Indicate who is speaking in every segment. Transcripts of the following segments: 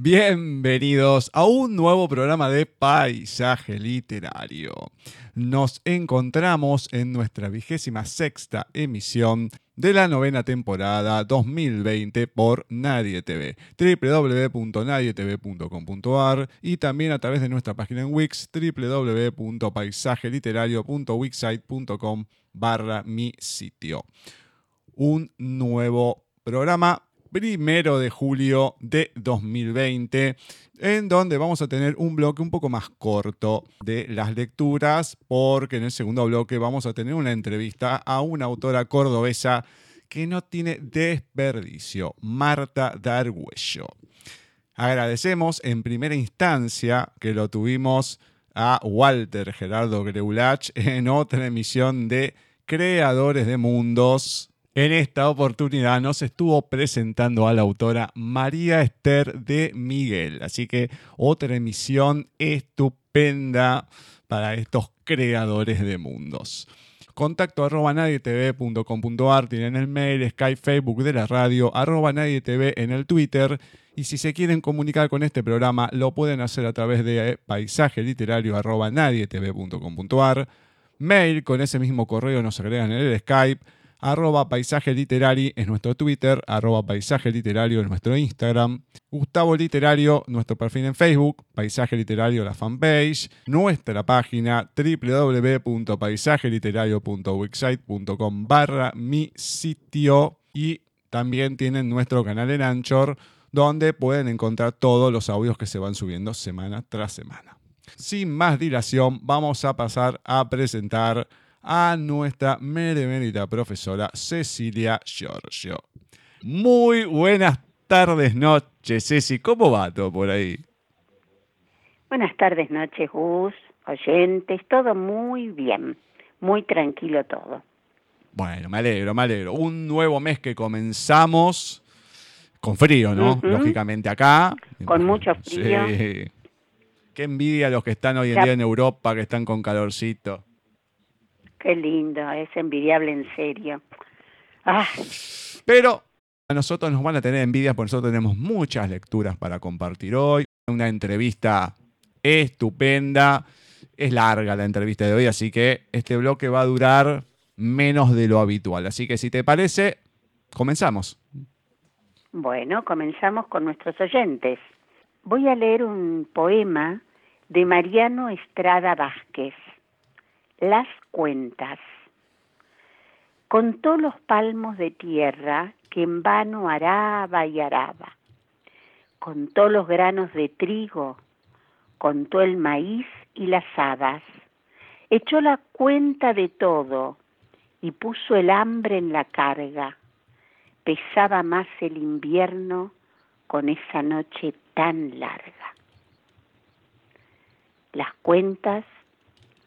Speaker 1: Bienvenidos a un nuevo programa de Paisaje Literario. Nos encontramos en nuestra vigésima sexta emisión de la novena temporada 2020 por Nadie TV, www.nadietv.com.ar y también a través de nuestra página en Wix, www.paisajeliterario.wixsite.com barra mi sitio. Un nuevo programa primero de julio de 2020, en donde vamos a tener un bloque un poco más corto de las lecturas, porque en el segundo bloque vamos a tener una entrevista a una autora cordobesa que no tiene desperdicio, Marta Dargüello. Agradecemos en primera instancia que lo tuvimos a Walter Gerardo Greulach en otra emisión de Creadores de Mundos, en esta oportunidad nos estuvo presentando a la autora María Esther de Miguel. Así que otra emisión estupenda para estos creadores de mundos. Contacto arroba nadietv.com.ar, tienen el mail, Skype, Facebook de la radio, arroba nadietv en el Twitter. Y si se quieren comunicar con este programa, lo pueden hacer a través de paisaje literario arroba nadietv.com.ar. Mail, con ese mismo correo nos agregan en el Skype arroba paisaje literario es nuestro Twitter, arroba paisaje literario es nuestro Instagram, Gustavo Literario, nuestro perfil en Facebook, paisaje literario la fanpage, nuestra página www.paisajeliterario.wixsite.com barra mi sitio y también tienen nuestro canal en Anchor donde pueden encontrar todos los audios que se van subiendo semana tras semana. Sin más dilación, vamos a pasar a presentar a nuestra meremérita profesora Cecilia Giorgio. Muy buenas tardes, noches, Ceci. ¿Cómo va todo por ahí?
Speaker 2: Buenas tardes, noches, Gus. oyentes, todo muy bien, muy tranquilo todo.
Speaker 1: Bueno, me alegro, me alegro. Un nuevo mes que comenzamos con frío, ¿no? Lógicamente acá.
Speaker 2: Con mucho frío.
Speaker 1: Sí. Qué envidia los que están hoy en
Speaker 2: Ya-
Speaker 1: día en Europa, que están con calorcito.
Speaker 2: Qué lindo, es envidiable en serio. Ah,
Speaker 1: Pero a nosotros nos van a tener envidia porque nosotros tenemos muchas lecturas para compartir hoy. Una entrevista estupenda. Es larga la entrevista de hoy, así que este bloque va a durar menos de lo habitual. Así que si te parece, comenzamos.
Speaker 2: bueno, comenzamos con nuestros oyentes. Voy a leer un poema de Mariano Estrada Vázquez, Las cuentas. Contó los palmos de tierra que en vano araba y araba. Contó los granos de trigo, contó el maíz y las habas. Echó la cuenta de todo y puso el hambre en la carga. Pesaba más el invierno con esa noche tan larga. Las cuentas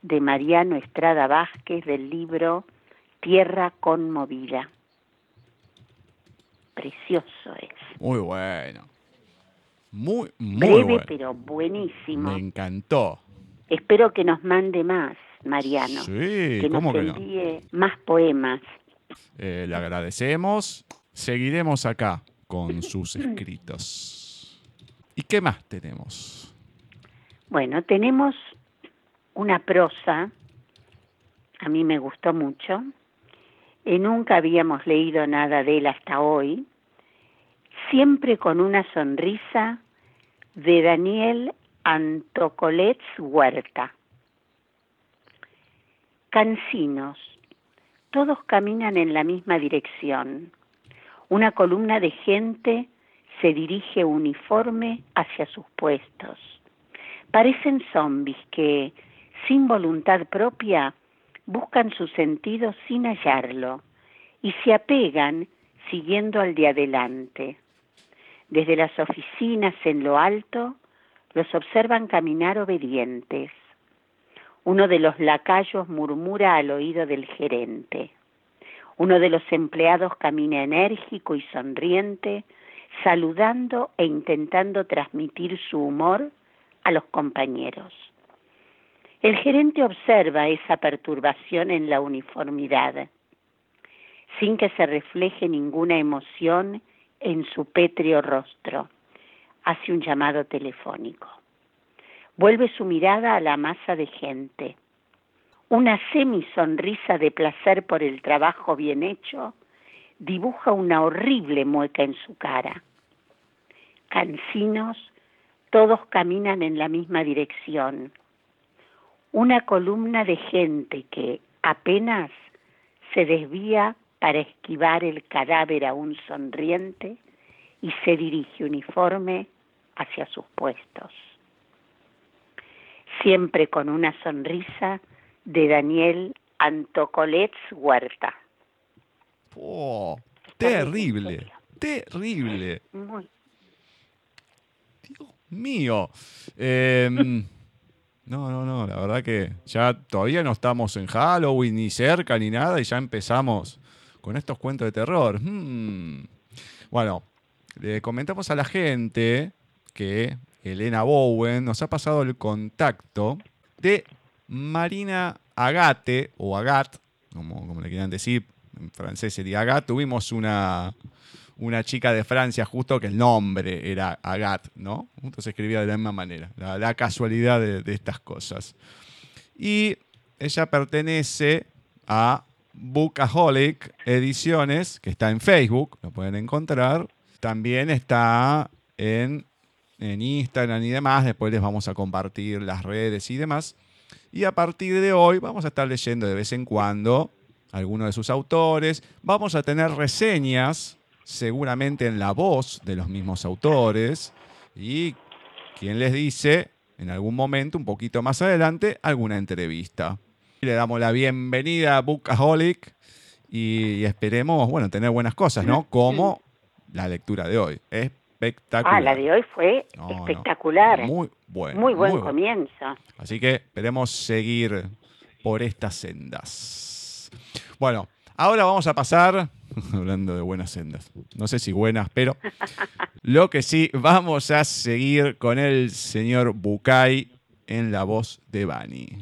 Speaker 2: de Mariano Estrada Vázquez del libro Tierra conmovida. Precioso es.
Speaker 1: Muy bueno. Muy, muy
Speaker 2: Breve
Speaker 1: bueno.
Speaker 2: pero buenísimo.
Speaker 1: Me encantó.
Speaker 2: Espero que nos mande más, Mariano.
Speaker 1: Sí,
Speaker 2: que nos
Speaker 1: ¿cómo que no?
Speaker 2: envíe más poemas.
Speaker 1: Eh, le agradecemos. Seguiremos acá con sus escritos. ¿Y qué más tenemos?
Speaker 2: Bueno, tenemos una prosa, a mí me gustó mucho, y nunca habíamos leído nada de él hasta hoy, siempre con una sonrisa de Daniel Antocolets Huerta. Cancinos, todos caminan en la misma dirección. Una columna de gente se dirige uniforme hacia sus puestos. Parecen zombies que, sin voluntad propia, buscan su sentido sin hallarlo y se apegan siguiendo al de adelante. Desde las oficinas en lo alto los observan caminar obedientes. Uno de los lacayos murmura al oído del gerente. Uno de los empleados camina enérgico y sonriente, saludando e intentando transmitir su humor a los compañeros. El gerente observa esa perturbación en la uniformidad, sin que se refleje ninguna emoción en su pétreo rostro. Hace un llamado telefónico. Vuelve su mirada a la masa de gente. Una semisonrisa de placer por el trabajo bien hecho dibuja una horrible mueca en su cara. Cansinos, todos caminan en la misma dirección. Una columna de gente que apenas se desvía para esquivar el cadáver aún sonriente y se dirige uniforme hacia sus puestos. Siempre con una sonrisa de Daniel Antocolets Huerta.
Speaker 1: Oh, terrible, terrible.
Speaker 2: Muy,
Speaker 1: Dios mío. Em, no, no, no, la verdad que ya todavía no estamos en Halloween ni cerca ni nada y ya empezamos con estos cuentos de terror. Hmm. Bueno, le comentamos a la gente que Elena Bowen nos ha pasado el contacto de Marina Agate, o Agat, como, como le quieran decir, en francés sería Agat. Tuvimos una, una chica de Francia justo que el nombre era Agat, ¿no? Se escribía de la misma manera, la, casualidad de, de estas cosas. Y ella pertenece a Bookaholic Ediciones, que está en Facebook, lo pueden encontrar. También está en, en Instagram y demás. Después les vamos a compartir las redes y demás. Y a partir de hoy vamos a estar leyendo de vez en cuando algunos de sus autores. Vamos a tener reseñas, seguramente en la voz de los mismos autores. Y quien les dice, en algún momento, un poquito más adelante, alguna entrevista. Le damos la bienvenida a Bookaholic y esperemos, bueno, tener buenas cosas, ¿no? Como la lectura de hoy. Es espectacular.
Speaker 2: Ah, la de hoy fue
Speaker 1: No, no.
Speaker 2: espectacular.
Speaker 1: Muy bueno.
Speaker 2: Muy buen
Speaker 1: bueno.
Speaker 2: comienzo.
Speaker 1: Así que esperemos seguir por estas sendas. Bueno, ahora vamos a pasar, hablando de buenas sendas, no sé si buenas, pero lo que sí, vamos a seguir con el señor Bucay en la voz de Bani.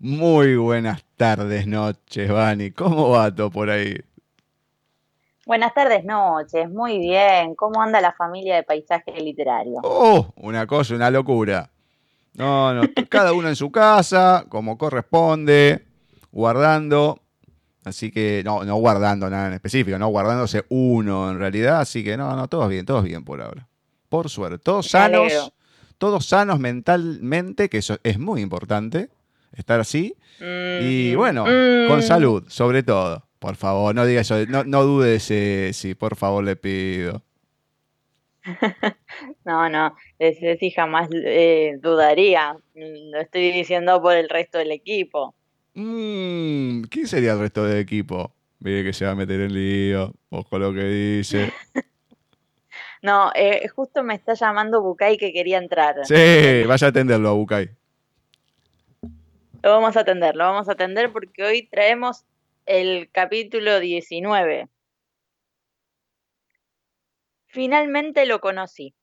Speaker 1: Muy buenas tardes, noches, Bani. ¿Cómo va todo por ahí?
Speaker 3: Buenas tardes, noches. Muy bien. ¿Cómo anda la familia de paisaje literario?
Speaker 1: Oh, una cosa, una locura. No, no, cada uno en su casa, como corresponde, guardando. Así que, no, no guardando nada en específico, no guardándose uno en realidad. Así que, no, no, todos bien, todos bien por ahora. Por suerte, todos sanos, todos sanos mentalmente, que eso es muy importante, estar así. Y
Speaker 3: Mm,
Speaker 1: bueno, con
Speaker 3: mm.
Speaker 1: salud, sobre todo. Por favor, no diga eso, no, no dude si, si, por favor le pido.
Speaker 3: No, no, ese sí jamás eh, dudaría. Mm, Lo estoy diciendo por el resto del equipo.
Speaker 1: Mm, ¿Quién sería el resto del equipo? Mire que se va a meter en lío. Ojo lo que dice.
Speaker 3: No, eh, justo me está llamando Bucay que quería entrar.
Speaker 1: Sí, vaya a atenderlo a Bucay.
Speaker 3: Lo vamos a atender, lo vamos a atender porque hoy traemos el capítulo 19. Finalmente lo conocí.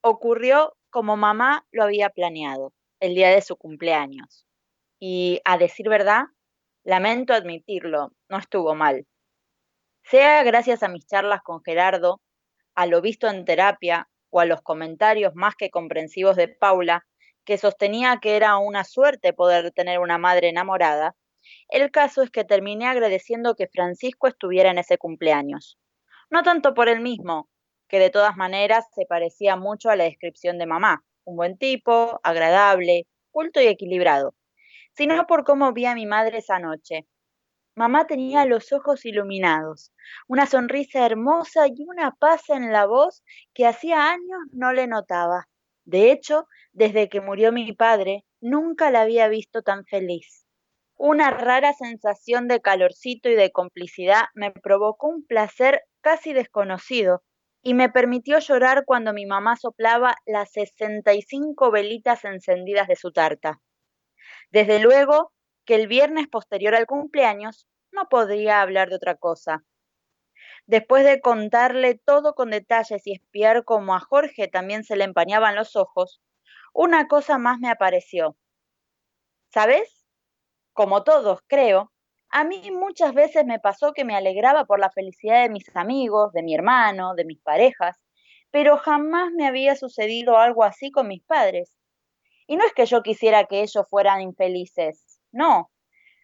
Speaker 3: Ocurrió como mamá lo había planeado, el día de su cumpleaños. Y a decir verdad, lamento admitirlo, no estuvo mal. Sea gracias a mis charlas con Gerardo, a lo visto en terapia o a los comentarios más que comprensivos de Paula, que sostenía que era una suerte poder tener una madre enamorada, el caso es que terminé agradeciendo que Francisco estuviera en ese cumpleaños. No tanto por él mismo, que de todas maneras se parecía mucho a la descripción de mamá, un buen tipo, agradable, culto y equilibrado, sino por cómo vi a mi madre esa noche. Mamá tenía los ojos iluminados, una sonrisa hermosa y una paz en la voz que hacía años no le notaba. De hecho, desde que murió mi padre, nunca la había visto tan feliz. Una rara sensación de calorcito y de complicidad me provocó un placer casi desconocido y me permitió llorar cuando mi mamá soplaba las 65 velitas encendidas de su tarta. Desde luego que el viernes posterior al cumpleaños no podría hablar de otra cosa. Después de contarle todo con detalles y espiar cómo a Jorge también se le empañaban los ojos, una cosa más me apareció. ¿Sabes? Como todos, creo, a mí muchas veces me pasó que me alegraba por la felicidad de mis amigos, de mi hermano, de mis parejas, pero jamás me había sucedido algo así con mis padres. Y no es que yo quisiera que ellos fueran infelices, no,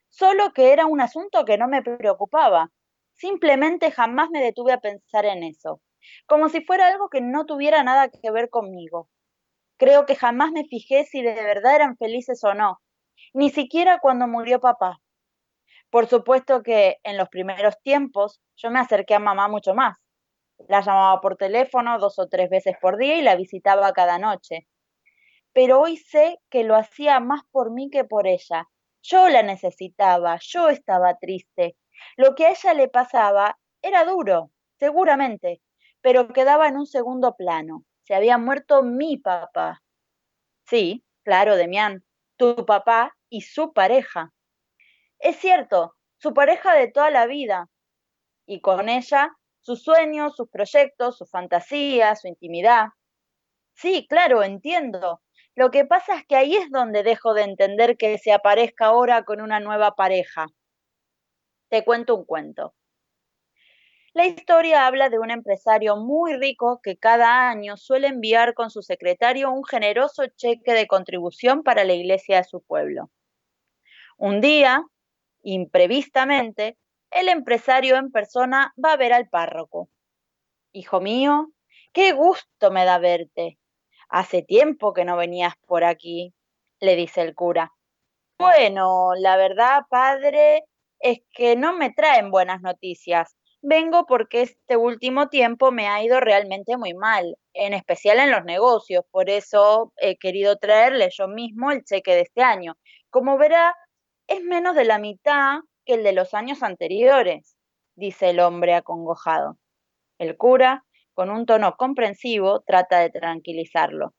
Speaker 3: solo que era un asunto que no me preocupaba. Simplemente jamás me detuve a pensar en eso, como si fuera algo que no tuviera nada que ver conmigo. Creo que jamás me fijé si de verdad eran felices o no, ni siquiera cuando murió papá. Por supuesto que en los primeros tiempos yo me acerqué a mamá mucho más. La llamaba por teléfono dos o tres veces por día y la visitaba cada noche. Pero hoy sé que lo hacía más por mí que por ella. Yo la necesitaba, yo estaba triste. Lo que a ella le pasaba era duro, seguramente, pero quedaba en un segundo plano. Se había muerto mi papá. Sí, claro, Demián, tu papá y su pareja. Es cierto, su pareja de toda la vida. Y con ella, sus sueños, sus proyectos, su fantasía, su intimidad. Sí, claro, entiendo. Lo que pasa es que ahí es donde dejo de entender que se aparezca ahora con una nueva pareja. Te cuento un cuento. La historia habla de un empresario muy rico que cada año suele enviar con su secretario un generoso cheque de contribución para la iglesia de su pueblo. Un día, imprevistamente, el empresario en persona va a ver al párroco. Hijo mío, qué gusto me da verte. Hace tiempo que no venías por aquí, le dice el cura. Bueno, la verdad, padre, es que no me traen buenas noticias. Vengo porque este último tiempo me ha ido realmente muy mal, en especial en los negocios. Por eso he querido traerle yo mismo el cheque de este año. Como verá, es menos de la mitad que el de los años anteriores, dice el hombre acongojado. El cura, con un tono comprensivo, trata de tranquilizarlo.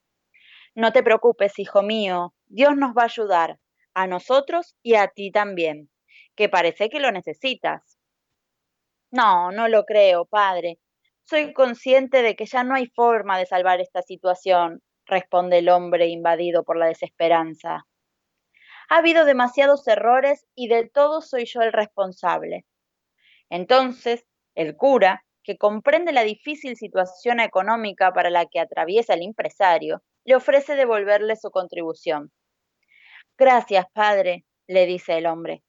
Speaker 3: No te preocupes, hijo mío, Dios nos va a ayudar, a nosotros y a ti también, que parece que lo necesitas. No, no lo creo, padre. Soy consciente de que ya no hay forma de salvar esta situación, responde el hombre invadido por la desesperanza. Ha habido demasiados errores y de todos soy yo el responsable. Entonces, el cura, que comprende la difícil situación económica para la que atraviesa el empresario, le ofrece devolverle su contribución. Gracias, padre, le dice el hombre.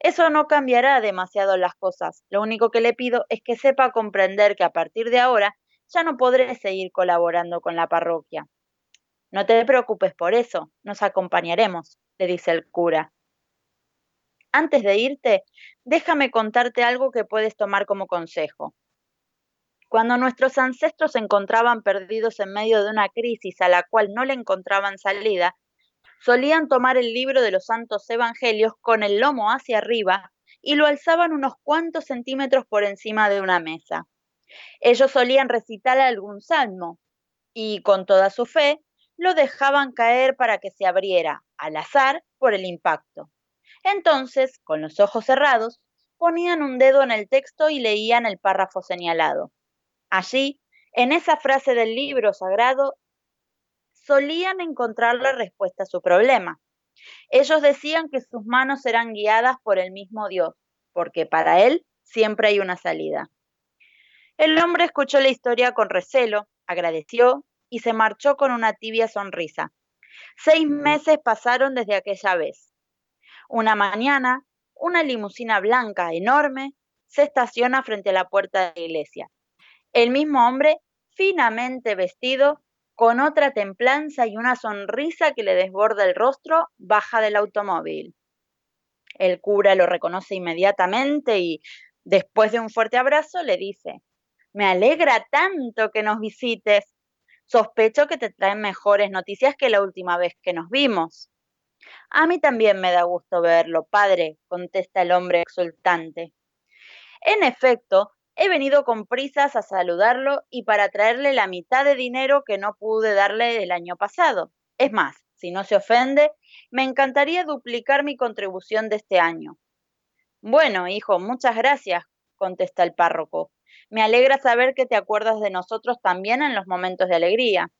Speaker 3: Eso no cambiará demasiado las cosas. Lo único que le pido es que sepa comprender que a partir de ahora ya no podré seguir colaborando con la parroquia. No te preocupes por eso, nos acompañaremos, le dice el cura. Antes de irte, déjame contarte algo que puedes tomar como consejo. Cuando nuestros ancestros se encontraban perdidos en medio de una crisis a la cual no le encontraban salida, solían tomar el libro de los santos evangelios con el lomo hacia arriba y lo alzaban unos cuantos centímetros por encima de una mesa. Ellos solían recitar algún salmo y con toda su fe lo dejaban caer para que se abriera, al azar, por el impacto. Entonces, con los ojos cerrados, ponían un dedo en el texto y leían el párrafo señalado. Allí, en esa frase del libro sagrado, solían encontrar la respuesta a su problema. Ellos decían que sus manos eran guiadas por el mismo Dios, porque para él siempre hay una salida. El hombre escuchó la historia con recelo, agradeció y se marchó con una tibia sonrisa. Seis meses pasaron desde aquella vez. Una mañana, una limusina blanca enorme se estaciona frente a la puerta de la iglesia. El mismo hombre, finamente vestido, con otra templanza y una sonrisa que le desborda el rostro, baja del automóvil. El cura lo reconoce inmediatamente y, después de un fuerte abrazo, le dice, me alegra tanto que nos visites. Sospecho que te traen mejores noticias que la última vez que nos vimos. A mí también me da gusto verlo, padre, contesta el hombre exultante. En efecto, He venido con prisas a saludarlo y para traerle la mitad de dinero que no pude darle el año pasado. Es más, si no se ofende, me encantaría duplicar mi contribución de este año. Bueno, hijo, muchas gracias, contesta el párroco. Me alegra saber que te acuerdas de nosotros también en los momentos de alegría.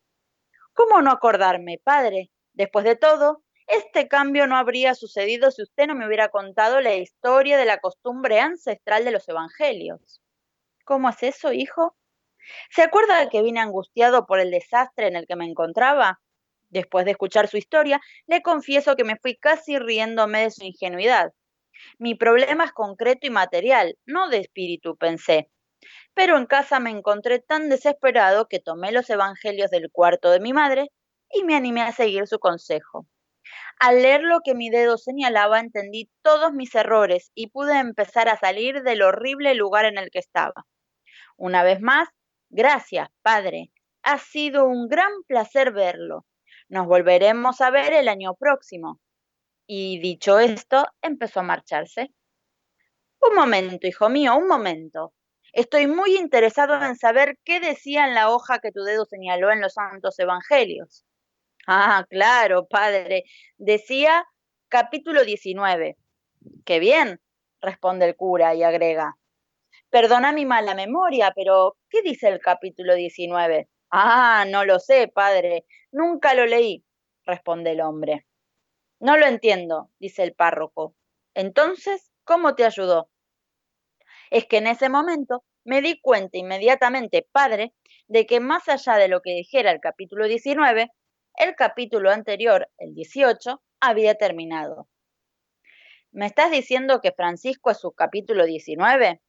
Speaker 3: ¿Cómo no acordarme, padre? Después de todo, este cambio no habría sucedido si usted no me hubiera contado la historia de la costumbre ancestral de los evangelios. ¿Cómo es eso, hijo? ¿Se acuerda de que vine angustiado por el desastre en el que me encontraba? Después de escuchar su historia, le confieso que me fui casi riéndome de su ingenuidad. Mi problema es concreto y material, no de espíritu, pensé. Pero en casa me encontré tan desesperado que tomé los evangelios del cuarto de mi madre y me animé a seguir su consejo. Al leer lo que mi dedo señalaba, entendí todos mis errores y pude empezar a salir del horrible lugar en el que estaba. Una vez más, gracias, Padre. Ha sido un gran placer verlo. Nos volveremos a ver el año próximo. Y dicho esto, empezó a marcharse. Un momento, hijo mío, un momento. Estoy muy interesado en saber qué decía en la hoja que tu dedo señaló en los santos evangelios. Ah, claro, padre. Decía capítulo 19. Qué bien, responde el cura y agrega. Perdona mi mala memoria, pero ¿qué dice el capítulo 19? Ah, no lo sé, padre. Nunca lo leí, responde el hombre. No lo entiendo, dice el párroco. Entonces, ¿cómo te ayudó? Es que en ese momento me di cuenta inmediatamente, padre, de que más allá de lo que dijera el capítulo 19, el capítulo anterior, el 18, había terminado. ¿Me estás diciendo que Francisco es su capítulo 19?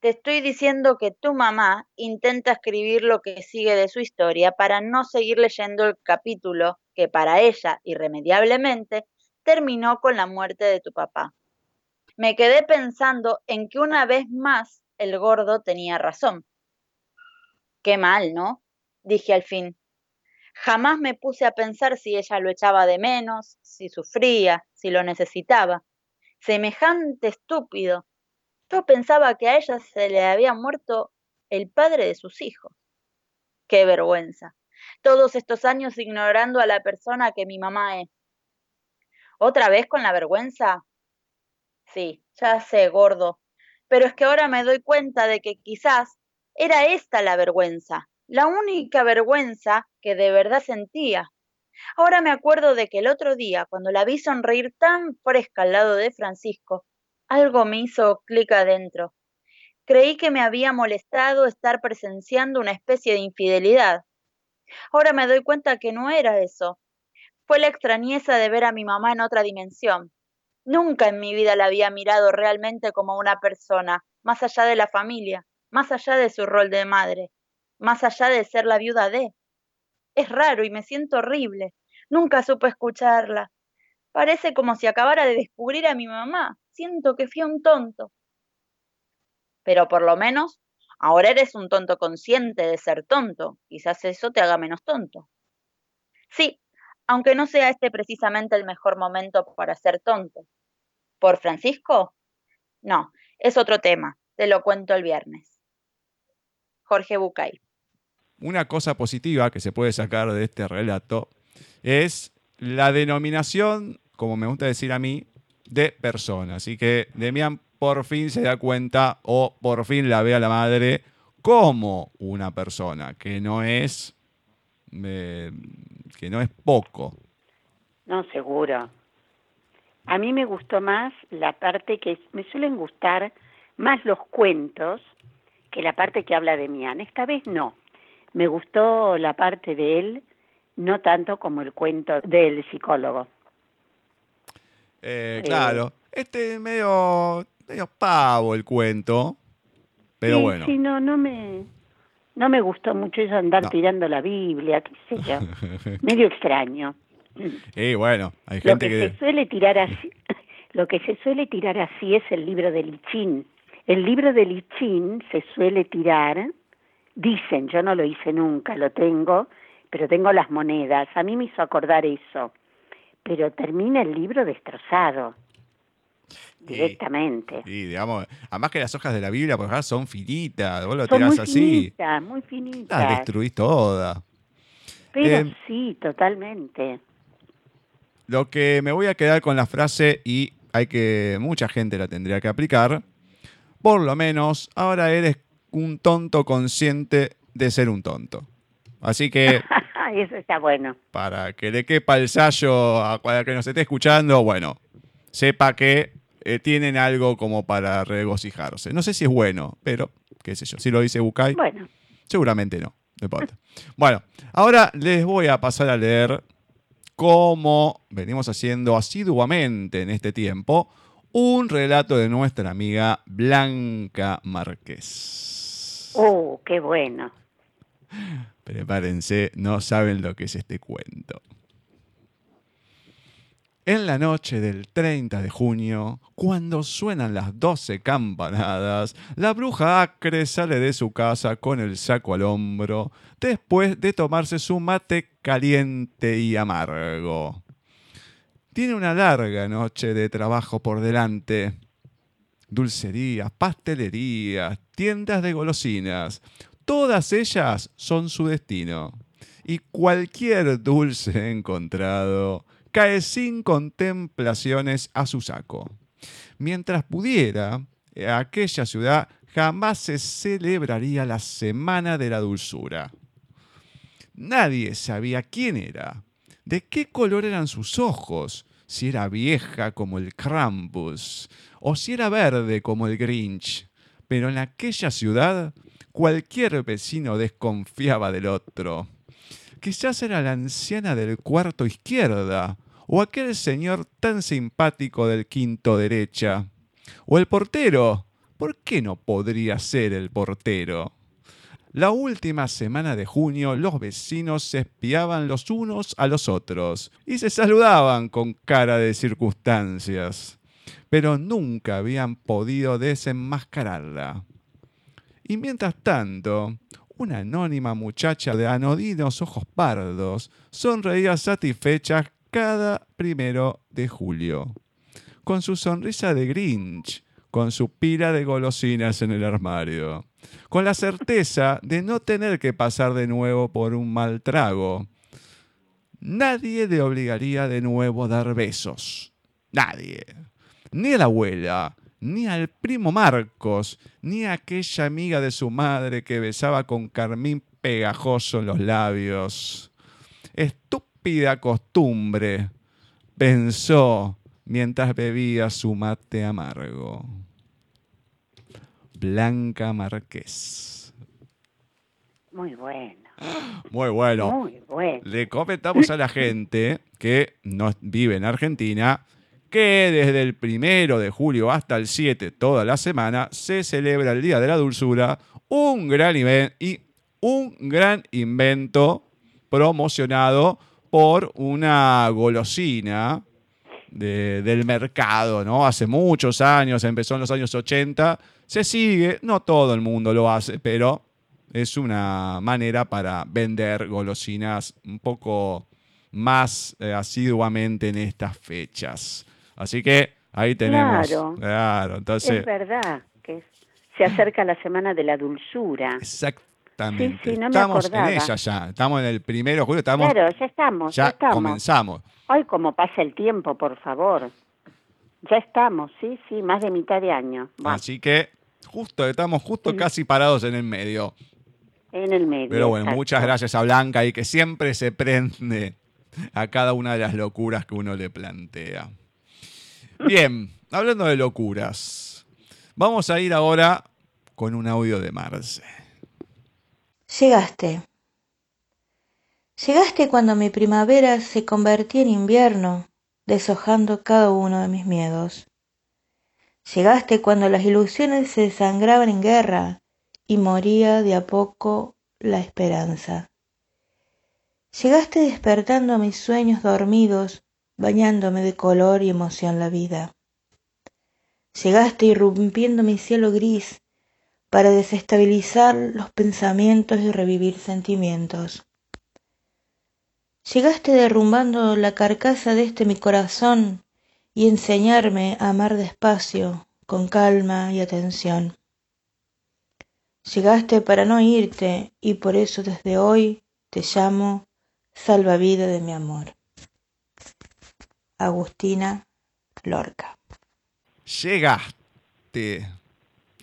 Speaker 3: Te estoy diciendo que tu mamá intenta escribir lo que sigue de su historia para no seguir leyendo el capítulo que para ella, irremediablemente, terminó con la muerte de tu papá. Me quedé pensando en que una vez más el gordo tenía razón. Qué mal, ¿no? dije al fin. Jamás me puse a pensar si ella lo echaba de menos, si sufría, si lo necesitaba. Semejante estúpido, yo pensaba que a ella se le había muerto el padre de sus hijos. ¡Qué vergüenza! Todos estos años ignorando a la persona que mi mamá es. ¿Otra vez con la vergüenza? Sí, ya sé, gordo. Pero es que ahora me doy cuenta de que quizás era esta la vergüenza, la única vergüenza que de verdad sentía. Ahora me acuerdo de que el otro día, cuando la vi sonreír tan fresca al lado de Francisco, algo me hizo clic adentro. Creí que me había molestado estar presenciando una especie de infidelidad. Ahora me doy cuenta que no era eso. Fue la extrañeza de ver a mi mamá en otra dimensión. Nunca en mi vida la había mirado realmente como una persona, más allá de la familia, más allá de su rol de madre, más allá de ser la viuda de. Es raro y me siento horrible. Nunca supe escucharla. Parece como si acabara de descubrir a mi mamá. Siento que fui un tonto. Pero por lo menos ahora eres un tonto consciente de ser tonto. Quizás eso te haga menos tonto. Sí, aunque no sea este precisamente el mejor momento para ser tonto. ¿Por Francisco? No, es otro tema. Te lo cuento el viernes. Jorge Bucay.
Speaker 1: Una cosa positiva que se puede sacar de este relato es la denominación, como me gusta decir a mí, de persona. Así que Demian por fin se da cuenta o por fin la ve a la madre como una persona, que no es, eh, que no es poco.
Speaker 2: No, seguro. A mí me gustó más la parte que me suelen gustar más los cuentos que la parte que habla de Mian. Esta vez no. Me gustó la parte de él, no tanto como el cuento del psicólogo.
Speaker 1: Eh, claro, este medio, medio pavo el cuento, pero bueno.
Speaker 2: Sí, no, no me, no me gustó mucho eso andar tirando la Biblia, qué sé yo. medio extraño.
Speaker 1: Y bueno, hay gente
Speaker 2: lo que, se suele tirar así, lo que se suele tirar así es el libro de Lichín. El libro de Lichín se suele tirar, dicen, yo no lo hice nunca, lo tengo, pero tengo las monedas. A mí me hizo acordar eso. Pero termina el libro destrozado. Directamente.
Speaker 1: Y, digamos, además que las hojas de la Biblia, por ejemplo, son finitas, vos lo
Speaker 2: son
Speaker 1: tirás
Speaker 2: muy
Speaker 1: así.
Speaker 2: Finitas, muy finitas.
Speaker 1: Las destruís toda.
Speaker 2: Pero
Speaker 1: Eh,
Speaker 2: sí, totalmente.
Speaker 1: Lo que me voy a quedar con la frase y hay que mucha gente la tendría que aplicar. Por lo menos ahora eres un tonto consciente de ser un tonto. Así que
Speaker 2: eso está bueno.
Speaker 1: para que le quepa el sallo a cualquiera que nos esté escuchando, bueno, sepa que eh, tienen algo como para regocijarse. No sé si es bueno, pero qué sé yo. Si lo dice Bucay,
Speaker 2: Bueno,
Speaker 1: Seguramente no, no importa. Bueno, ahora les voy a pasar a leer como venimos haciendo asiduamente en este tiempo, un relato de nuestra amiga Blanca Márquez.
Speaker 2: Oh, qué bueno.
Speaker 1: Prepárense, no saben lo que es este cuento. En la noche del 30 de junio, cuando suenan las 12 campanadas, la bruja acre sale de su casa con el saco al hombro, después de tomarse su mate caliente y amargo. Tiene una larga noche de trabajo por delante. Dulcerías, pastelerías, tiendas de golosinas, todas ellas son su destino. Y cualquier dulce encontrado cae sin contemplaciones a su saco. Mientras pudiera, aquella ciudad jamás se celebraría la Semana de la Dulzura. Nadie sabía quién era, de qué color eran sus ojos, si era vieja como el Krampus o si era verde como el Grinch. Pero en aquella ciudad cualquier vecino desconfiaba del otro. Quizás era la anciana del cuarto izquierda, o aquel señor tan simpático del quinto derecha, o el portero. ¿Por qué no podría ser el portero? La última semana de junio los vecinos se espiaban los unos a los otros y se saludaban con cara de circunstancias, pero nunca habían podido desenmascararla. Y mientras tanto, una anónima muchacha de anodinos ojos pardos sonreía satisfecha cada primero de julio. Con su sonrisa de Grinch, con su pila de golosinas en el armario, con la certeza de no tener que pasar de nuevo por un mal trago. Nadie le obligaría de nuevo a dar besos. Nadie. Ni a la abuela, ni al primo Marcos, ni a aquella amiga de su madre que besaba con carmín pegajoso en los labios. Estúpida costumbre, pensó mientras bebía su mate amargo. Blanca Marqués.
Speaker 2: Muy bueno.
Speaker 1: Muy bueno.
Speaker 2: Muy bueno.
Speaker 1: Le comentamos a la gente que no vive en Argentina que desde el primero de julio hasta el 7, toda la semana, se celebra el Día de la Dulzura, un gran evento y un gran invento promocionado por una golosina de- del mercado, ¿no? Hace muchos años, empezó en los años 80, se sigue, no todo el mundo lo hace, pero es una manera para vender golosinas un poco más eh, asiduamente en estas fechas. Así que ahí tenemos.
Speaker 2: Claro.
Speaker 1: Claro, entonces.
Speaker 2: Es verdad que se acerca la semana de la dulzura.
Speaker 1: Exactamente.
Speaker 2: Sí, sí, no me
Speaker 1: estamos en ella ya. Estamos en el primero julio, estamos,
Speaker 2: Claro, ya estamos, ya,
Speaker 1: ya
Speaker 2: estamos.
Speaker 1: comenzamos.
Speaker 2: Hoy como pasa el tiempo, por favor. Ya estamos, sí, sí, más de mitad de año.
Speaker 1: Así que justo, estamos justo casi parados en el medio.
Speaker 2: en el medio.
Speaker 1: Pero bueno,
Speaker 2: exacto.
Speaker 1: muchas gracias a Blanca y que siempre se prende a cada una de las locuras que uno le plantea. Bien, hablando de locuras, vamos a ir ahora con un audio de Marce.
Speaker 4: Llegaste. Llegaste cuando mi primavera se convertía en invierno, deshojando cada uno de mis miedos. Llegaste cuando las ilusiones se desangraban en guerra y moría de a poco la esperanza. Llegaste despertando mis sueños dormidos, bañándome de color y emoción la vida. Llegaste irrumpiendo mi cielo gris, para desestabilizar los pensamientos y revivir sentimientos. Llegaste derrumbando la carcasa de este mi corazón y enseñarme a amar despacio, con calma y atención. Llegaste para no irte y por eso desde hoy te llamo salvavidas de mi amor. Agustina Lorca.
Speaker 1: Llegaste.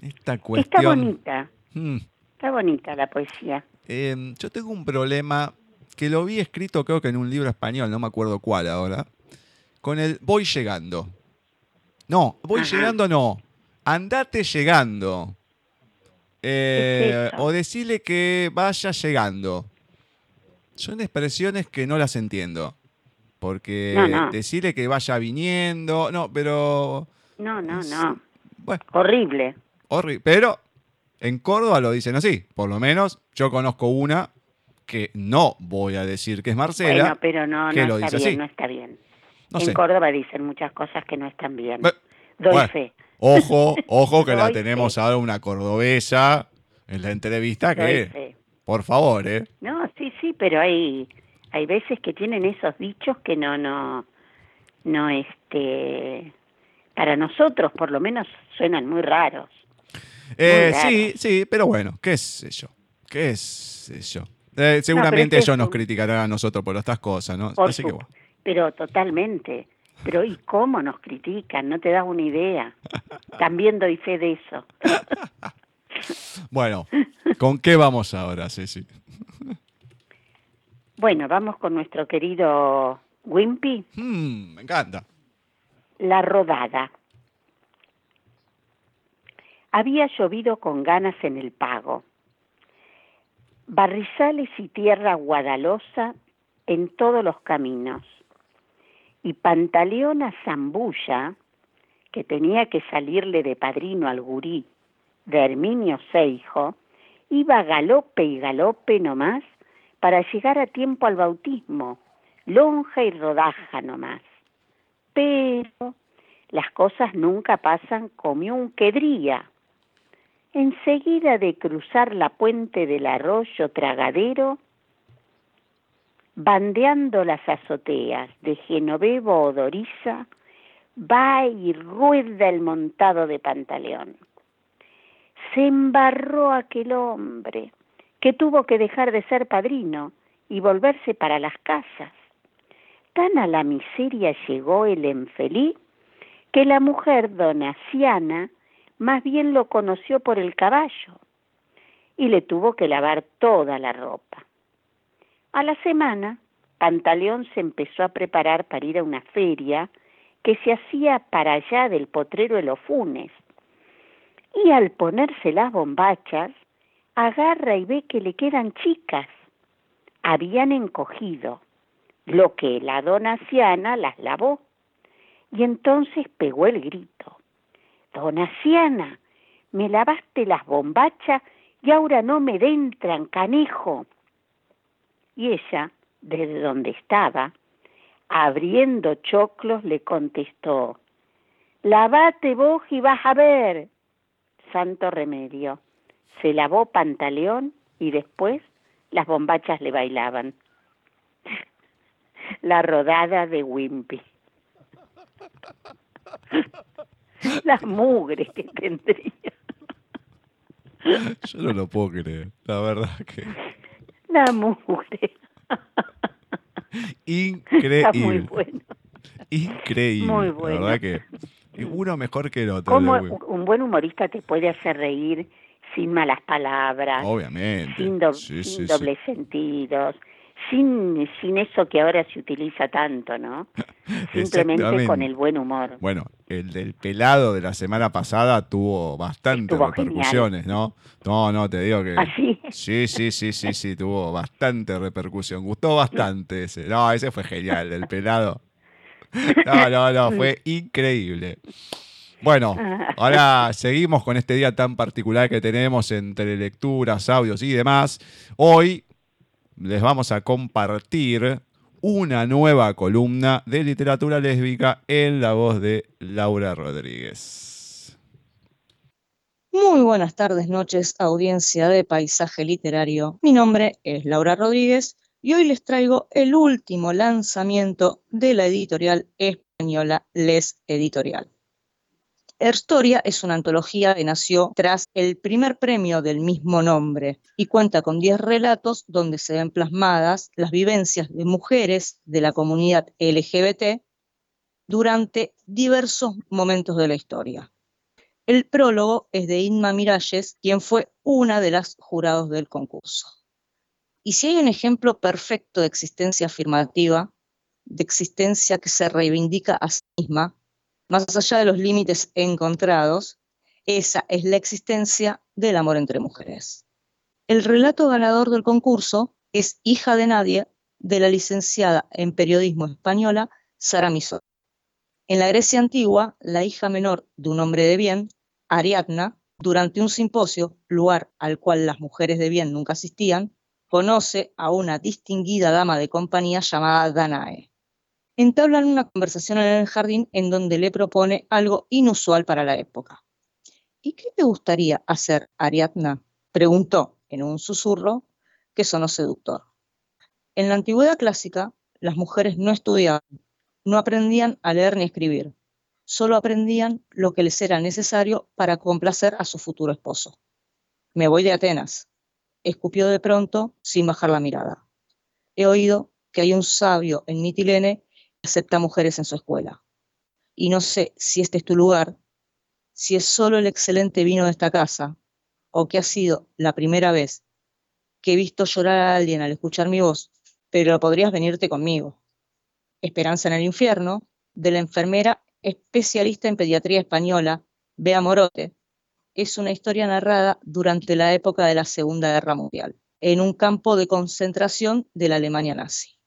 Speaker 1: Esta
Speaker 2: Está
Speaker 1: cuestión.
Speaker 2: bonita,
Speaker 1: Hmm.
Speaker 2: está bonita la poesía.
Speaker 1: Eh, yo tengo un problema que lo vi escrito creo que en un libro español, no me acuerdo cuál ahora, con el voy llegando. No, voy
Speaker 2: Ajá.
Speaker 1: llegando no, andate llegando. Eh,
Speaker 2: Es
Speaker 1: o decirle que vaya llegando. Son expresiones que no las entiendo. Porque
Speaker 2: No, no.
Speaker 1: decirle que vaya viniendo, no, pero...
Speaker 2: No, no, no.
Speaker 1: Bueno,
Speaker 2: Horrible.
Speaker 1: Horri- Pero en Córdoba lo dicen así. Por lo menos yo conozco una que no voy a decir que es Marcela.
Speaker 2: Bueno, pero no,
Speaker 1: que
Speaker 2: no
Speaker 1: lo
Speaker 2: está
Speaker 1: dice
Speaker 2: bien,
Speaker 1: así.
Speaker 2: no está bien.
Speaker 1: no
Speaker 2: en
Speaker 1: sé.
Speaker 2: Córdoba dicen muchas cosas que no están bien. Doy
Speaker 1: bueno,
Speaker 2: fe.
Speaker 1: Ojo, ojo que la tenemos
Speaker 2: fe.
Speaker 1: ahora una cordobesa en la entrevista que, por favor, ¿eh?
Speaker 2: No, sí, sí, pero hay hay veces que tienen esos dichos que no no no este para nosotros por lo menos suenan muy raros.
Speaker 1: Eh, sí, sí, pero bueno, qué sé yo, qué sé yo. Eh, seguramente ellos nos criticarán a nosotros por estas cosas, ¿no?
Speaker 2: Por
Speaker 1: Así que
Speaker 2: su-
Speaker 1: bueno.
Speaker 2: Pero totalmente. Pero ¿y cómo nos critican? No te das una idea. También doy fe de eso.
Speaker 1: Bueno, ¿con qué vamos ahora, Ceci?
Speaker 2: Bueno, vamos con nuestro querido Wimpy,
Speaker 1: Hmm, me encanta.
Speaker 2: La Rodada. Había llovido con ganas en el pago. Barrizales y tierra guadalosa en todos los caminos. Y Pantaleona Zambulla, que tenía que salirle de padrino al gurí de Herminio Seijo, iba galope y galope nomás para llegar a tiempo al bautismo, lonja y rodaja nomás. Pero las cosas nunca pasan como un quedría. Enseguida de cruzar la puente del arroyo tragadero, bandeando las azoteas de Genovevo Odoriza, va y rueda el montado de Pantaleón. Se embarró aquel hombre, que tuvo que dejar de ser padrino y volverse para las casas. Tan a la miseria llegó el infeliz que la mujer donaciana más bien lo conoció por el caballo y le tuvo que lavar toda la ropa. A la semana, Pantaleón se empezó a preparar para ir a una feria que se hacía para allá del potrero de los Funes. Y al ponerse las bombachas, agarra y ve que le quedan chicas. Habían encogido, lo que la donaciana las lavó. Y entonces pegó el grito. Donaciana, me lavaste las bombachas y ahora no me dentran, canejo. Y ella, desde donde estaba, abriendo choclos, le contestó, lavate vos y vas a ver. Santo remedio. Se lavó pantaleón y después las bombachas le bailaban. La rodada de Wimpy. Las mugres que tendría.
Speaker 1: Yo no lo puedo creer, la verdad que.
Speaker 2: La mugre.
Speaker 1: Increíble.
Speaker 2: Está muy bueno.
Speaker 1: Increíble.
Speaker 2: Muy
Speaker 1: La
Speaker 2: bueno.
Speaker 1: verdad que uno mejor que el otro.
Speaker 2: ¿Cómo
Speaker 1: Lewin.
Speaker 2: un buen humorista te puede hacer reír sin malas palabras,
Speaker 1: Obviamente.
Speaker 2: sin, do-
Speaker 1: Sí,
Speaker 2: sin
Speaker 1: sí, sí.
Speaker 2: dobles sentidos, sin, sin eso que ahora se utiliza tanto, ¿no? Simplemente con el buen humor.
Speaker 1: Bueno, el del pelado de la semana pasada tuvo bastantes repercusiones, ¿no? No, no, te digo que.
Speaker 2: ¿Así?
Speaker 1: Sí, sí, sí, sí, sí, tuvo bastante repercusión. Gustó bastante ese. No, ese fue genial, el pelado. No, no, no, fue increíble. Bueno, ahora seguimos con este día tan particular que tenemos entre lecturas, audios y demás. Hoy les vamos a compartir una nueva columna de literatura lésbica en la voz de Laura Rodríguez.
Speaker 5: Muy buenas tardes, noches, audiencia de Paisaje Literario. Mi nombre es Laura Rodríguez y hoy les traigo el último lanzamiento de la editorial española Les Editorial. Herstoria es una antología que nació tras el primer premio del mismo nombre y cuenta con 10 relatos donde se ven plasmadas las vivencias de mujeres de la comunidad LGBT durante diversos momentos de la historia. El prólogo es de Inma Miralles, quien fue una de las jurados del concurso. Y si hay un ejemplo perfecto de existencia afirmativa, de existencia que se reivindica a sí misma, más allá de los límites encontrados, esa es la existencia del amor entre mujeres. El relato ganador del concurso es Hija de Nadie, de la licenciada en periodismo española Sara Misot. En la Grecia antigua, la hija menor de un hombre de bien, Ariadna, durante un simposio, lugar al cual las mujeres de bien nunca asistían, conoce a una distinguida dama de compañía llamada Danae. Entablan una conversación en el jardín en donde le propone algo inusual para la época. ¿Y qué te gustaría hacer, Ariadna? preguntó en un susurro que sonó seductor. En la antigüedad clásica, las mujeres no estudiaban, no aprendían a leer ni escribir, solo aprendían lo que les era necesario para complacer a su futuro esposo. Me voy de Atenas, escupió de pronto sin bajar la mirada. He oído que hay un sabio en Mitilene acepta mujeres en su escuela. Y no sé si este es tu lugar, si es solo el excelente vino de esta casa, o que ha sido la primera vez que he visto llorar a alguien al escuchar mi voz, pero podrías venirte conmigo. Esperanza en el infierno, de la enfermera especialista en pediatría española, Bea Morote, es una historia narrada durante la época de la Segunda Guerra Mundial, en un campo de concentración de la Alemania nazi.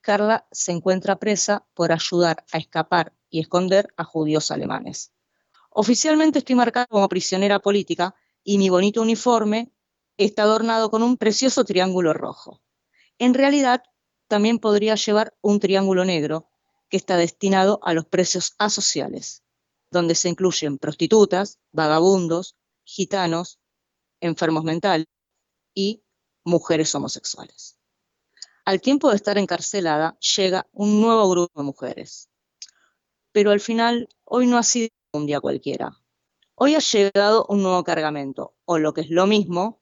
Speaker 5: Carla se encuentra presa por ayudar a escapar y esconder a judíos alemanes. Oficialmente estoy marcada como prisionera política y mi bonito uniforme está adornado con un precioso triángulo rojo. En realidad, también podría llevar un triángulo negro que está destinado a los precios asociales, donde se incluyen prostitutas, vagabundos, gitanos, enfermos mentales y mujeres homosexuales. Al tiempo de estar encarcelada, llega un nuevo grupo de mujeres. pero al final hoy no ha sido un día cualquiera. Hoy ha llegado un nuevo cargamento, o lo que es lo mismo,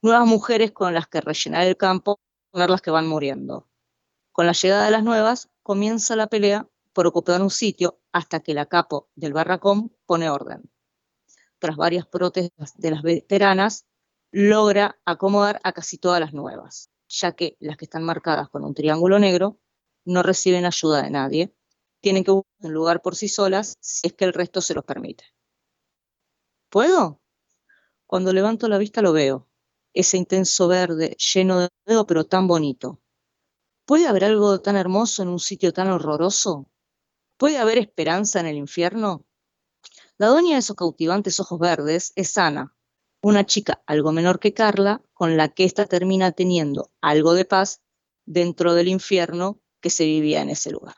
Speaker 5: nuevas mujeres con las que rellenar el campo, poner las que van muriendo. Con la llegada de las nuevas, comienza la pelea por ocupar un sitio hasta que la capo del barracón pone orden. Tras varias protestas de las veteranas, logra acomodar a casi todas las nuevas, ya que las que están marcadas con un triángulo negro no reciben ayuda de nadie, tienen que buscar un lugar por sí solas si es que el resto se los permite. ¿Puedo? Cuando levanto la vista lo veo, ese intenso verde lleno de dedo pero tan bonito. ¿Puede haber algo tan hermoso en un sitio tan horroroso? ¿Puede haber esperanza en el infierno? La dueña de esos cautivantes ojos verdes es Ana, una chica algo menor que Carla, con la que ésta termina teniendo algo de paz dentro del infierno que se vivía en ese lugar.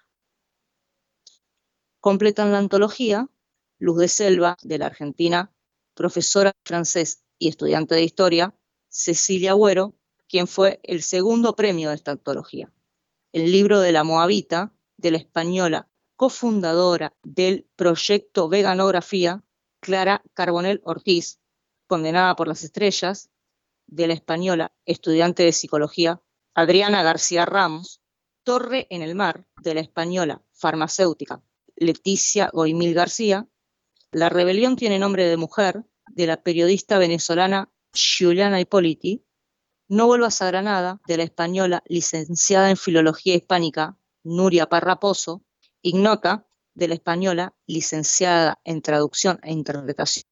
Speaker 5: Completan la antología Luz de Selva, de la Argentina, profesora francés y estudiante de historia, Cecilia Agüero, quien fue el segundo premio de esta antología. El libro de la Moabita, de la española cofundadora del proyecto Veganografía, Clara Carbonel Ortiz, condenada por las estrellas, de la española estudiante de psicología Adriana García Ramos, Torre en el Mar, de la española farmacéutica Leticia Goimil García, La rebelión tiene nombre de mujer, de la periodista venezolana Juliana Hipoliti, No vuelvas a Granada, de la española licenciada en Filología Hispánica Nuria Parraposo, Ignota, de la española licenciada en Traducción e Interpretación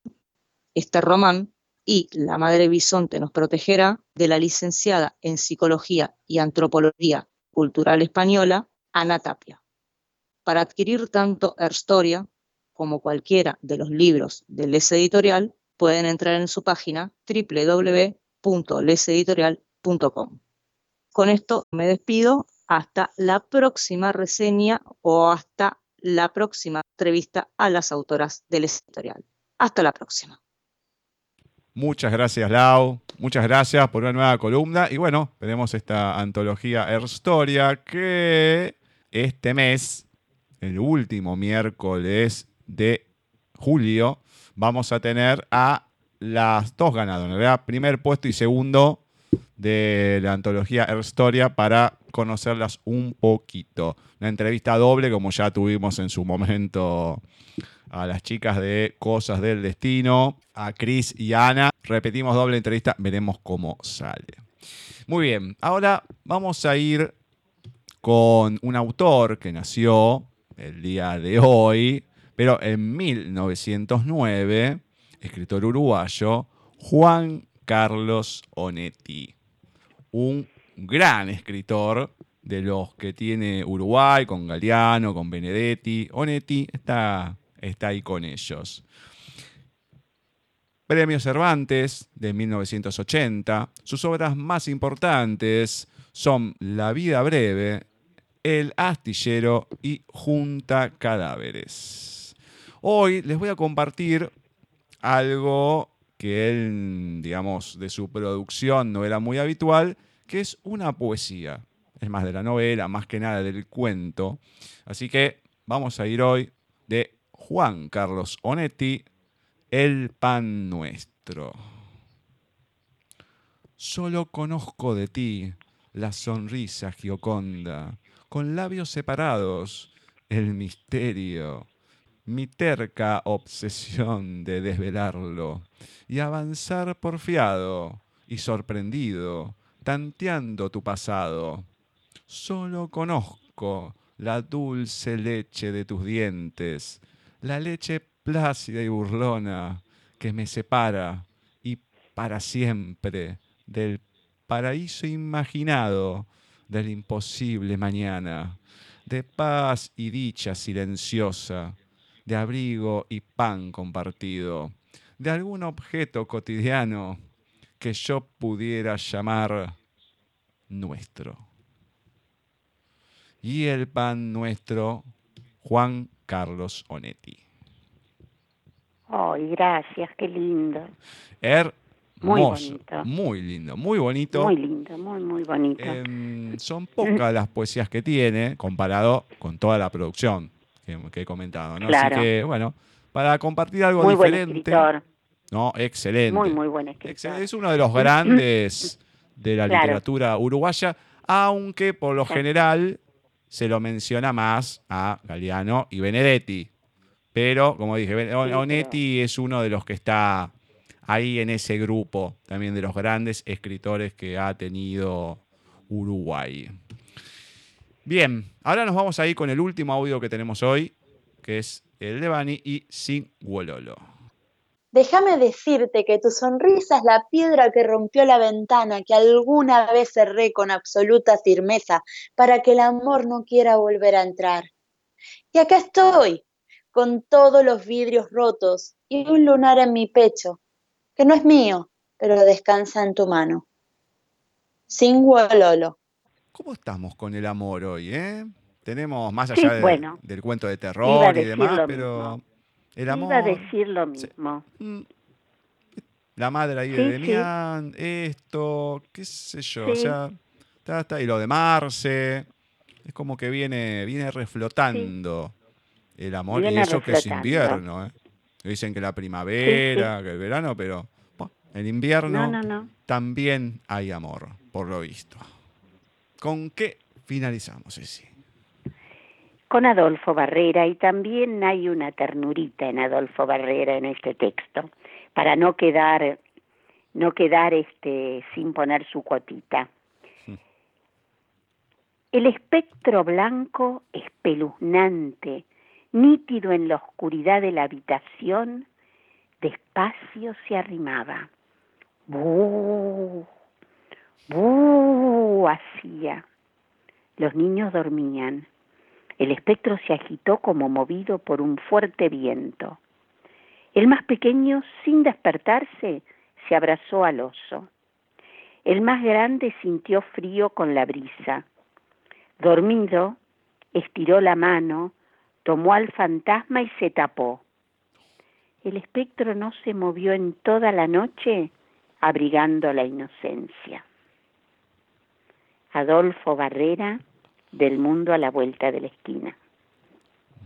Speaker 5: este román y La Madre Bisonte nos protegerá de la licenciada en Psicología y Antropología Cultural Española, Ana Tapia. Para adquirir tanto Herstoria como cualquiera de los libros del Les Editorial, pueden entrar en su página www.leseditorial.com. Con esto me despido hasta la próxima reseña o hasta la próxima entrevista a las autoras del editorial. Hasta la próxima.
Speaker 1: Muchas gracias, Lau. Muchas gracias por una nueva columna. Y bueno, tenemos esta antología Herstoria que este mes, el último miércoles de julio, vamos a tener a las dos ganadoras, primer puesto y segundo de la antología Herstoria para conocerlas un poquito. Una entrevista doble, como ya tuvimos en su momento a las chicas de Cosas del Destino, a Chris y Ana. Repetimos doble entrevista, veremos cómo sale. Muy bien, ahora vamos a ir con un autor que nació el día de hoy, pero en 1909, escritor uruguayo, Juan Carlos Onetti, un gran escritor de los que tiene Uruguay, con Galeano, con Benedetti. Onetti está está ahí con ellos. Premio Cervantes de 1980. Sus obras más importantes son La vida breve, El astillero y Junta cadáveres. Hoy les voy a compartir algo que él, digamos, de su producción no era muy habitual, que es una poesía. Es más de la novela, más que nada del cuento. Así que vamos a ir hoy de Juan Carlos Onetti, El pan nuestro. Solo conozco de ti la sonrisa gioconda, con labios separados, el misterio, mi terca obsesión de desvelarlo y avanzar porfiado y sorprendido, tanteando tu pasado. Solo conozco la dulce leche de tus dientes, la leche plácida y burlona que me separa y para siempre del paraíso imaginado del imposible mañana, de paz y dicha silenciosa, de abrigo y pan compartido, de algún objeto cotidiano que yo pudiera llamar nuestro. Y el pan nuestro, Juan Carlos Onetti.
Speaker 2: Ay, gracias, qué lindo.
Speaker 1: Hermoso. Muy bonito. Muy lindo, muy bonito.
Speaker 2: Muy lindo, muy, muy bonito.
Speaker 1: Em, son pocas las poesías que tiene comparado con toda la producción que, que he comentado. ¿no?
Speaker 2: Claro.
Speaker 1: Así que, bueno, para compartir algo
Speaker 2: Muy buen
Speaker 1: diferente.
Speaker 2: escritor.
Speaker 1: No, excelente.
Speaker 2: Muy, muy buen escritor.
Speaker 1: Es uno de los grandes de la
Speaker 2: Claro.
Speaker 1: literatura uruguaya, aunque por lo general se lo menciona más a Galeano y Benedetti. Pero, como dije, Ben- Onetti es uno de los que está ahí en ese grupo también de los grandes escritores que ha tenido Uruguay. Bien, ahora nos vamos a ir con el último audio que tenemos hoy, que es el de Bani y Sin Wololo.
Speaker 3: Déjame decirte que tu sonrisa es la piedra que rompió la ventana que alguna vez cerré con absoluta firmeza para que el amor no quiera volver a entrar. Y acá estoy, con todos los vidrios rotos y un lunar en mi pecho, que no es mío, pero descansa en tu mano. Sin.
Speaker 1: ¿Cómo estamos con el amor hoy, eh? Tenemos más
Speaker 2: Sí,
Speaker 1: allá de-
Speaker 2: bueno.
Speaker 1: del cuento de terror y demás, pero
Speaker 2: mismo.
Speaker 1: El amor,
Speaker 2: Iba a decir lo mismo.
Speaker 1: mm, la madre ahí
Speaker 2: Sí,
Speaker 1: de
Speaker 2: sí.
Speaker 1: Demián, esto, qué sé yo, o sea, está, está, y lo de Marce, es como que viene, viene reflotando el amor, y eso que es invierno, ¿eh? Dicen que la primavera, que el verano, pero bueno, el invierno
Speaker 2: No, no, no.
Speaker 1: también hay amor, por lo visto. ¿Con qué finalizamos, Ceci?
Speaker 2: Con Adolfo Barrera y también hay una ternurita en Adolfo Barrera en este texto, para no quedar no quedar este sin poner su cuotita. El espectro blanco, espeluznante, nítido en la oscuridad de la habitación, despacio se arrimaba. ¡Bú! ¡Bú! hacía. Los niños dormían. El espectro se agitó como movido por un fuerte viento. El más pequeño, sin despertarse, se abrazó al oso. El más grande sintió frío con la brisa. Dormido, estiró la mano, tomó al fantasma y se tapó. El espectro no se movió en toda la noche, abrigando la inocencia. Adolfo Barrera, del mundo a la vuelta de la esquina.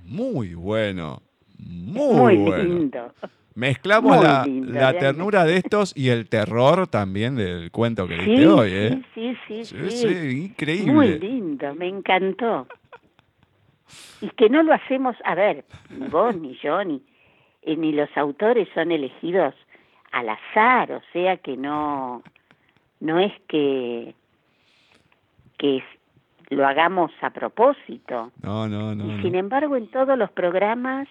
Speaker 1: Muy bueno. Muy,
Speaker 2: Muy
Speaker 1: bueno.
Speaker 2: lindo.
Speaker 1: Mezclamos
Speaker 2: Muy
Speaker 1: la,
Speaker 2: lindo,
Speaker 1: la
Speaker 2: realmente.
Speaker 1: ternura de estos y el terror también del cuento que
Speaker 2: Sí,
Speaker 1: hoy, ¿eh?
Speaker 2: sí, sí,
Speaker 1: Sí,
Speaker 2: sí,
Speaker 1: sí,
Speaker 2: sí.
Speaker 1: increíble.
Speaker 2: Muy lindo, me encantó. Y que no lo hacemos, a ver, ni vos, ni yo, ni, eh, ni los autores son elegidos al azar, o sea que no, no es que, que es- lo hagamos a propósito.
Speaker 1: No, no, no.
Speaker 2: y sin embargo, en todos los programas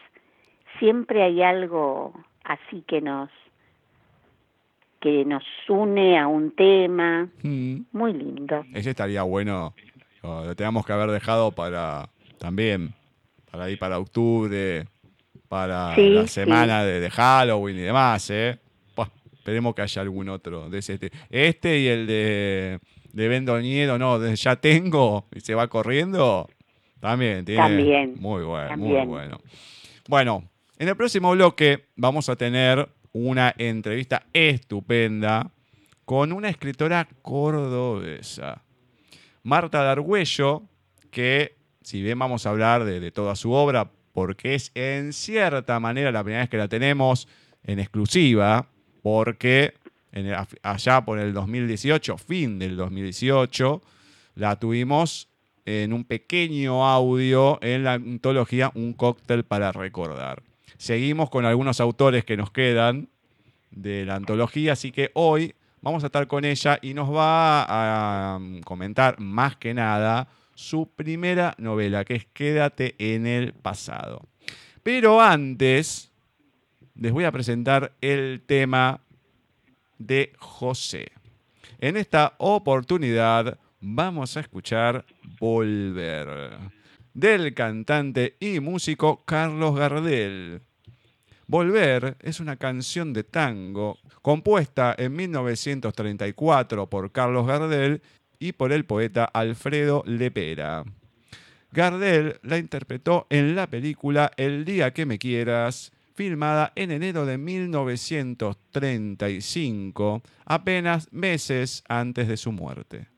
Speaker 2: siempre hay algo así que nos que nos une a un tema
Speaker 1: Mm,
Speaker 2: muy lindo.
Speaker 1: Ese estaría bueno. Lo teníamos que haber dejado para también, para ir para octubre, para
Speaker 2: Sí,
Speaker 1: la
Speaker 2: sí.
Speaker 1: semana de, de Halloween y demás, ¿eh? Buah, esperemos que haya algún otro de ese. Este, este y el de, de Ben Doñedo, no, ya tengo y se va corriendo. También, tiene.
Speaker 2: También,
Speaker 1: Muy bueno,
Speaker 2: también.
Speaker 1: muy bueno. Bueno, en el próximo bloque vamos a tener una entrevista estupenda con una escritora cordobesa, Marta Dargüello, que si bien vamos a hablar de, de toda su obra, porque es en cierta manera la primera vez que la tenemos en exclusiva, porque allá por el 2018, fin del 2018, la tuvimos en un pequeño audio en la antología Un cóctel para recordar. Seguimos con algunos autores que nos quedan de la antología, así que hoy vamos a estar con ella y nos va a um, comentar más que nada su primera novela, que es Quédate en el pasado. Pero antes, les voy a presentar el tema de José. En esta oportunidad vamos a escuchar Volver del cantante y músico Carlos Gardel. Volver es una canción de tango compuesta en 1934 por Carlos Gardel y por el poeta Alfredo Lepera. Gardel la interpretó en la película El día que me quieras, filmada en enero de 1935, apenas meses antes de su muerte.